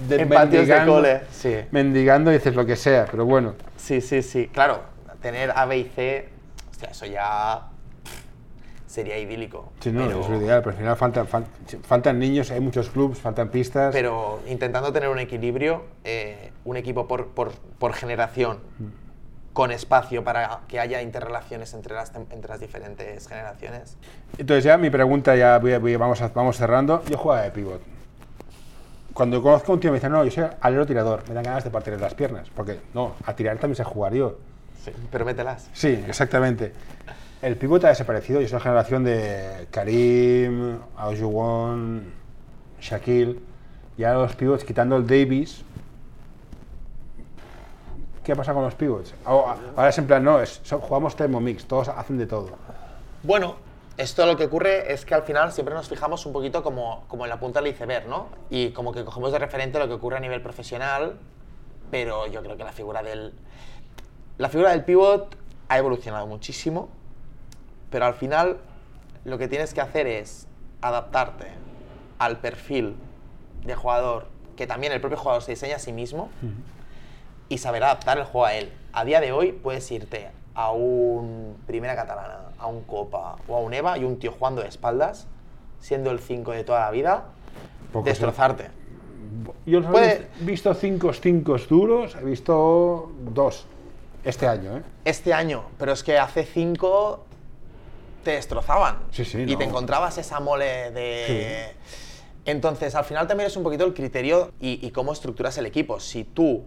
de- En patios de mendigando- cole, sí. Mendigando y dices lo que sea, pero bueno. Sí, sí, sí. Claro, tener A, B y C, hostia, eso ya sería idílico. Sí, no, pero, es lo ideal, pero al final faltan, fal- faltan niños, hay muchos clubs, faltan pistas. pero intentando tener un equilibrio, eh, un equipo por, por- por generación, con espacio para que haya interrelaciones entre las, entre las diferentes generaciones. Entonces ya mi pregunta, ya voy- voy- vamos, a- vamos cerrando. Yo jugaba de pivot. Cuando conozco a un tío me dice, no, yo soy alero tirador, me dan ganas de partirle las piernas. Porque no, a tirar también sé jugar yo. Sí. Pero mételas. Sí, exactamente. El pivot ha desaparecido. Yo soy la generación de Karim, Aojuwon, Shaquille. Y ahora los pivots, quitando el Davis. ¿Qué pasa con los pivots? Ahora ahora es en plan, no, es, son- jugamos Thermomix, todos hacen de todo. Bueno, esto lo que ocurre es que al final siempre nos fijamos un poquito como, como en la punta del iceberg, ¿no? Y como que cogemos de referente lo que ocurre a nivel profesional, pero yo creo que la figura del... La figura del pivot ha evolucionado muchísimo, pero al final lo que tienes que hacer es adaptarte al perfil de jugador, que también el propio jugador se diseña a sí mismo, y saber adaptar el juego a él. A día de hoy puedes irte a un Primera Catalana, a un Copa o a un EVA y un tío jugando de espaldas, siendo el 5 de toda la vida, Poco destrozarte. Yo los Puede- he visto cinco cinco duros, he visto dos este año, ¿eh? Este año, pero es que hace 5 te destrozaban. Sí, sí, Y te no. encontrabas esa mole de... Entonces, al final también es un poquito el criterio y, y cómo estructuras el equipo. Si tú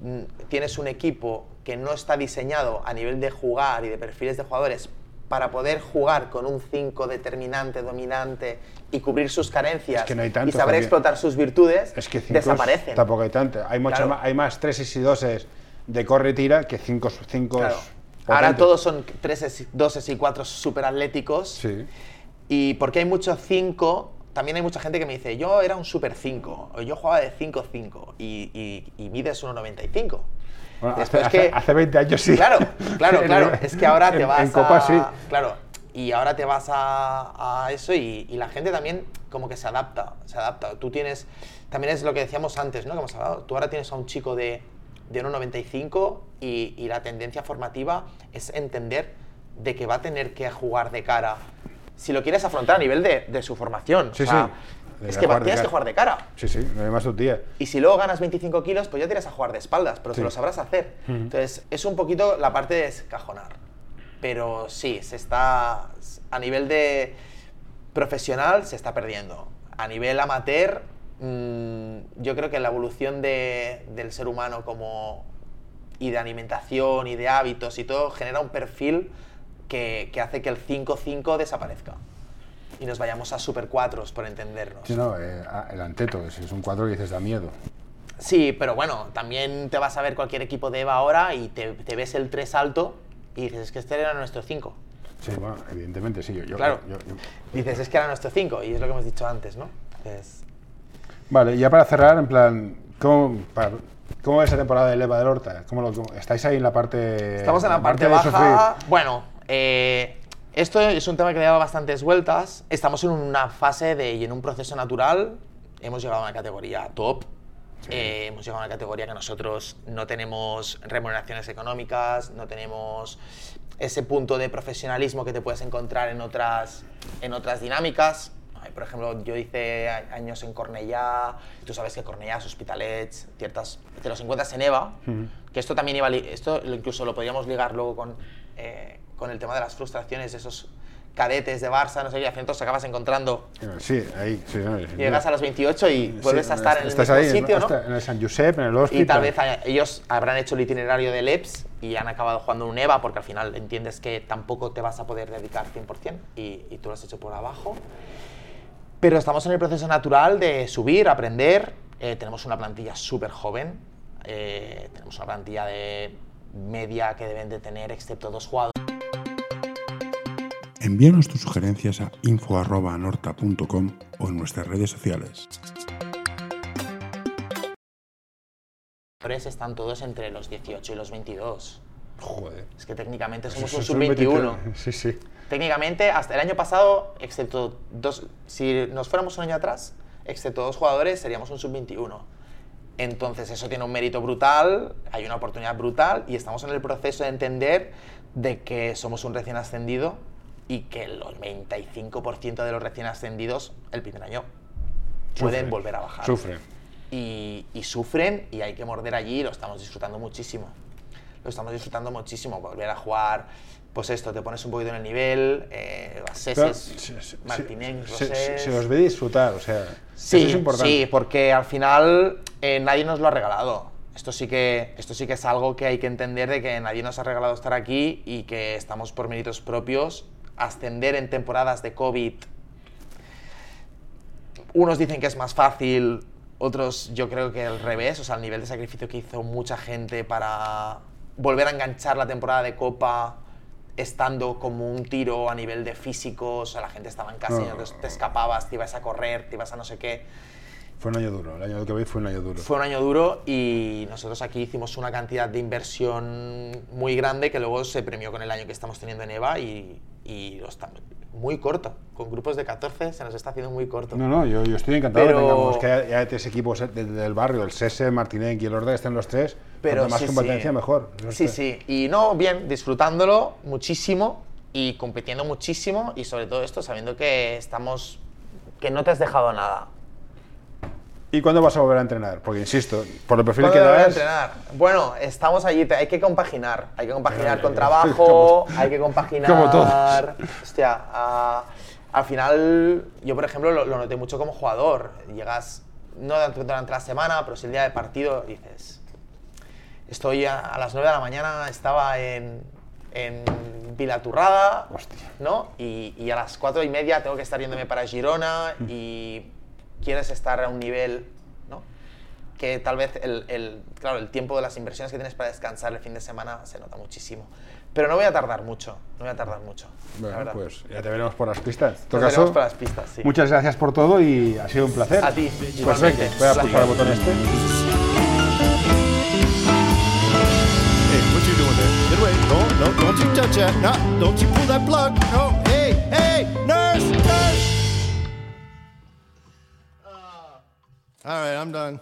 mm, tienes un equipo que no está diseñado a nivel de jugar y de perfiles de jugadores para poder jugar con un 5 determinante, dominante y cubrir sus carencias Es que no hay y tanto saber también. explotar sus virtudes, Es que cinco desaparecen. tampoco hay tanto. Hay, mucho Claro. más, hay más treses y doses de corre tira que cinco, cinco Claro. Ahora todos son 3 doses y 4 super atléticos Sí. Y porque hay mucho 5, también hay mucha gente que me dice, yo era un super 5, o yo jugaba de 5-5 y, y, y mides 1,95. Bueno, hace, que- hace 20 años sí. Claro, claro, En- claro. Es que ahora te en- vas En Copa a... sí. Claro, y ahora te vas a, a eso y, y la gente también como que se adapta, se adapta. Tú tienes, también es lo que decíamos antes, ¿no? Que hemos hablado. Tú ahora tienes a un chico de, de 1,95 y, y la tendencia formativa es entender de que va a tener que jugar de cara. Si lo quieres afrontar a nivel de, de su formación. Sí, o sea, sí. Es que tienes que jugar de cara. Sí, sí, no hay más tía. Y si luego ganas 25 kilos, pues ya tienes a jugar de espaldas, pero Sí. te lo sabrás hacer. Entonces, es un poquito la parte de descajonar. Pero sí, se está. A nivel de profesional, se está perdiendo. A nivel amateur, yo creo que la evolución de- del ser humano como. y de alimentación y de hábitos y todo genera un perfil que, que hace que el 5-5 desaparezca. Y nos vayamos a super 4 por entendernos. Sí, no, eh, ah, el anteto, si es un 4 que dices da miedo. Sí, pero bueno, también te vas a ver cualquier equipo de EVA ahora y te, te ves el 3 alto y dices, es que este era nuestro 5. Sí, bueno, evidentemente sí. Yo, yo- Claro. yo- yo- Dices, es que era nuestro 5 y es lo que hemos dicho antes, ¿no? Entonces, Vale, ya para cerrar, en plan, ¿cómo, para- ¿cómo ves esa temporada de Leva del Horta? ¿Cómo lo, cómo- ¿Estáis ahí en la parte estamos en la parte de baja. Bueno, eh, esto es un tema que le dado bastantes vueltas. Estamos en una fase de, y en un proceso natural. Hemos llegado a una categoría top. Eh, hemos llegado a una categoría que nosotros no tenemos remuneraciones económicas, no tenemos ese punto de profesionalismo que te puedes encontrar en otras, en otras dinámicas. Por ejemplo, yo hice años en Cornellá, tú sabes que Cornellá, Hospitalets, ciertas, te los encuentras en EVA, que esto también iba, esto incluso lo podríamos ligar luego con, eh, con el tema de las frustraciones de esos cadetes de Barça, no sé qué, los acabas encontrando. Sí, ahí, sí. no, sí, Llegas a los 28 y vuelves sí, a estar en el mismo ahí, sitio, ¿no? En el San Josep, en el hospital. Y tal vez ellos habrán hecho el itinerario del EPS y han acabado jugando un EVA porque al final entiendes que tampoco te vas a poder dedicar 100% y, y tú lo has hecho por abajo. Pero estamos en el proceso natural de subir, aprender. Eh, tenemos una plantilla súper joven. eh, tenemos una plantilla de media que deben de tener, excepto dos jugadores. Envíanos tus sugerencias a info.anorta.com o en nuestras redes sociales. Están todos entre los 18 y los 22. Joder. Es que técnicamente somos un es sub-21. 23. Sí, sí. Técnicamente, hasta el año pasado, excepto dos, si nos fuéramos un año atrás, excepto dos jugadores, seríamos un sub-21. Entonces, eso tiene un mérito brutal, hay una oportunidad brutal y estamos en el proceso de entender de que somos un recién ascendido y que el 95% de los recién ascendidos el primer año pueden Sufren. volver a bajar. Sufren. Y, y sufren y hay que morder allí y lo estamos disfrutando muchísimo. Lo estamos disfrutando muchísimo, volver a jugar, pues esto, te pones un poquito en el nivel, eh, las Seses, se- se- Martínez, se, se- Rosés. se os ve disfrutar, o sea, Sí, eso es importante. sí, porque al final eh, nadie nos lo ha regalado. Esto sí, que, esto sí que es algo que hay que entender de que nadie nos ha regalado estar aquí y que estamos por méritos propios. Ascender en temporadas de COVID, unos dicen que es más fácil, otros yo creo que al revés, o sea, el nivel de sacrificio que hizo mucha gente para volver a enganchar la temporada de Copa estando como un tiro a nivel de físico, o sea, la gente estaba en casa y entonces te escapabas, te ibas a correr, te ibas a no sé qué. Fue un año duro, el año que veis fue un año duro. Fue un año duro y nosotros aquí hicimos una cantidad de inversión muy grande que luego se premió con el año que estamos teniendo en EVA y, y estamos muy corto. Con grupos de 14 se nos está haciendo muy corto. No, no, yo, yo estoy encantado Pero- que tengamos que haya, haya tres equipos de- del barrio, el Sese, Martínez y el Orde, estén los tres. Pero cuanto más sí, competencia, sí. mejor. Sí, sí. Y no, bien, disfrutándolo muchísimo y compitiendo muchísimo y sobre todo esto sabiendo que estamos... que no te has dejado nada. ¿Y cuándo vas a volver a entrenar? Porque insisto, por el perfil ¿Cuándo que voy a das. entrenar? Bueno, estamos allí, te- hay que compaginar. Hay que compaginar con trabajo, como- hay que compaginar. como todos. Hostia, a- al final, yo por ejemplo lo, lo noté mucho como jugador. Llegas, no durante la semana, pero si el día de partido dices. Estoy a, a las 9 de la mañana, estaba en, en Vilaturrada, Hostia. ¿no? Y, y, a las 4 y media tengo que estar yéndome para Girona mm. y quieres estar a un nivel, ¿no? Que tal vez el, el, claro, el tiempo de las inversiones que tienes para descansar el fin de semana se nota muchísimo. Pero no voy a tardar mucho, no voy a tardar mucho. Bueno, la pues ya te veremos por las pistas. En todo caso, por las pistas, sí. Muchas gracias por todo y ha sido un placer. A ti. Pues venga, voy a pulsar el botón este. Get away. No, no, don't you touch that. No, don't you pull that plug. No, hey, hey, nurse, nurse. All right, I'm done.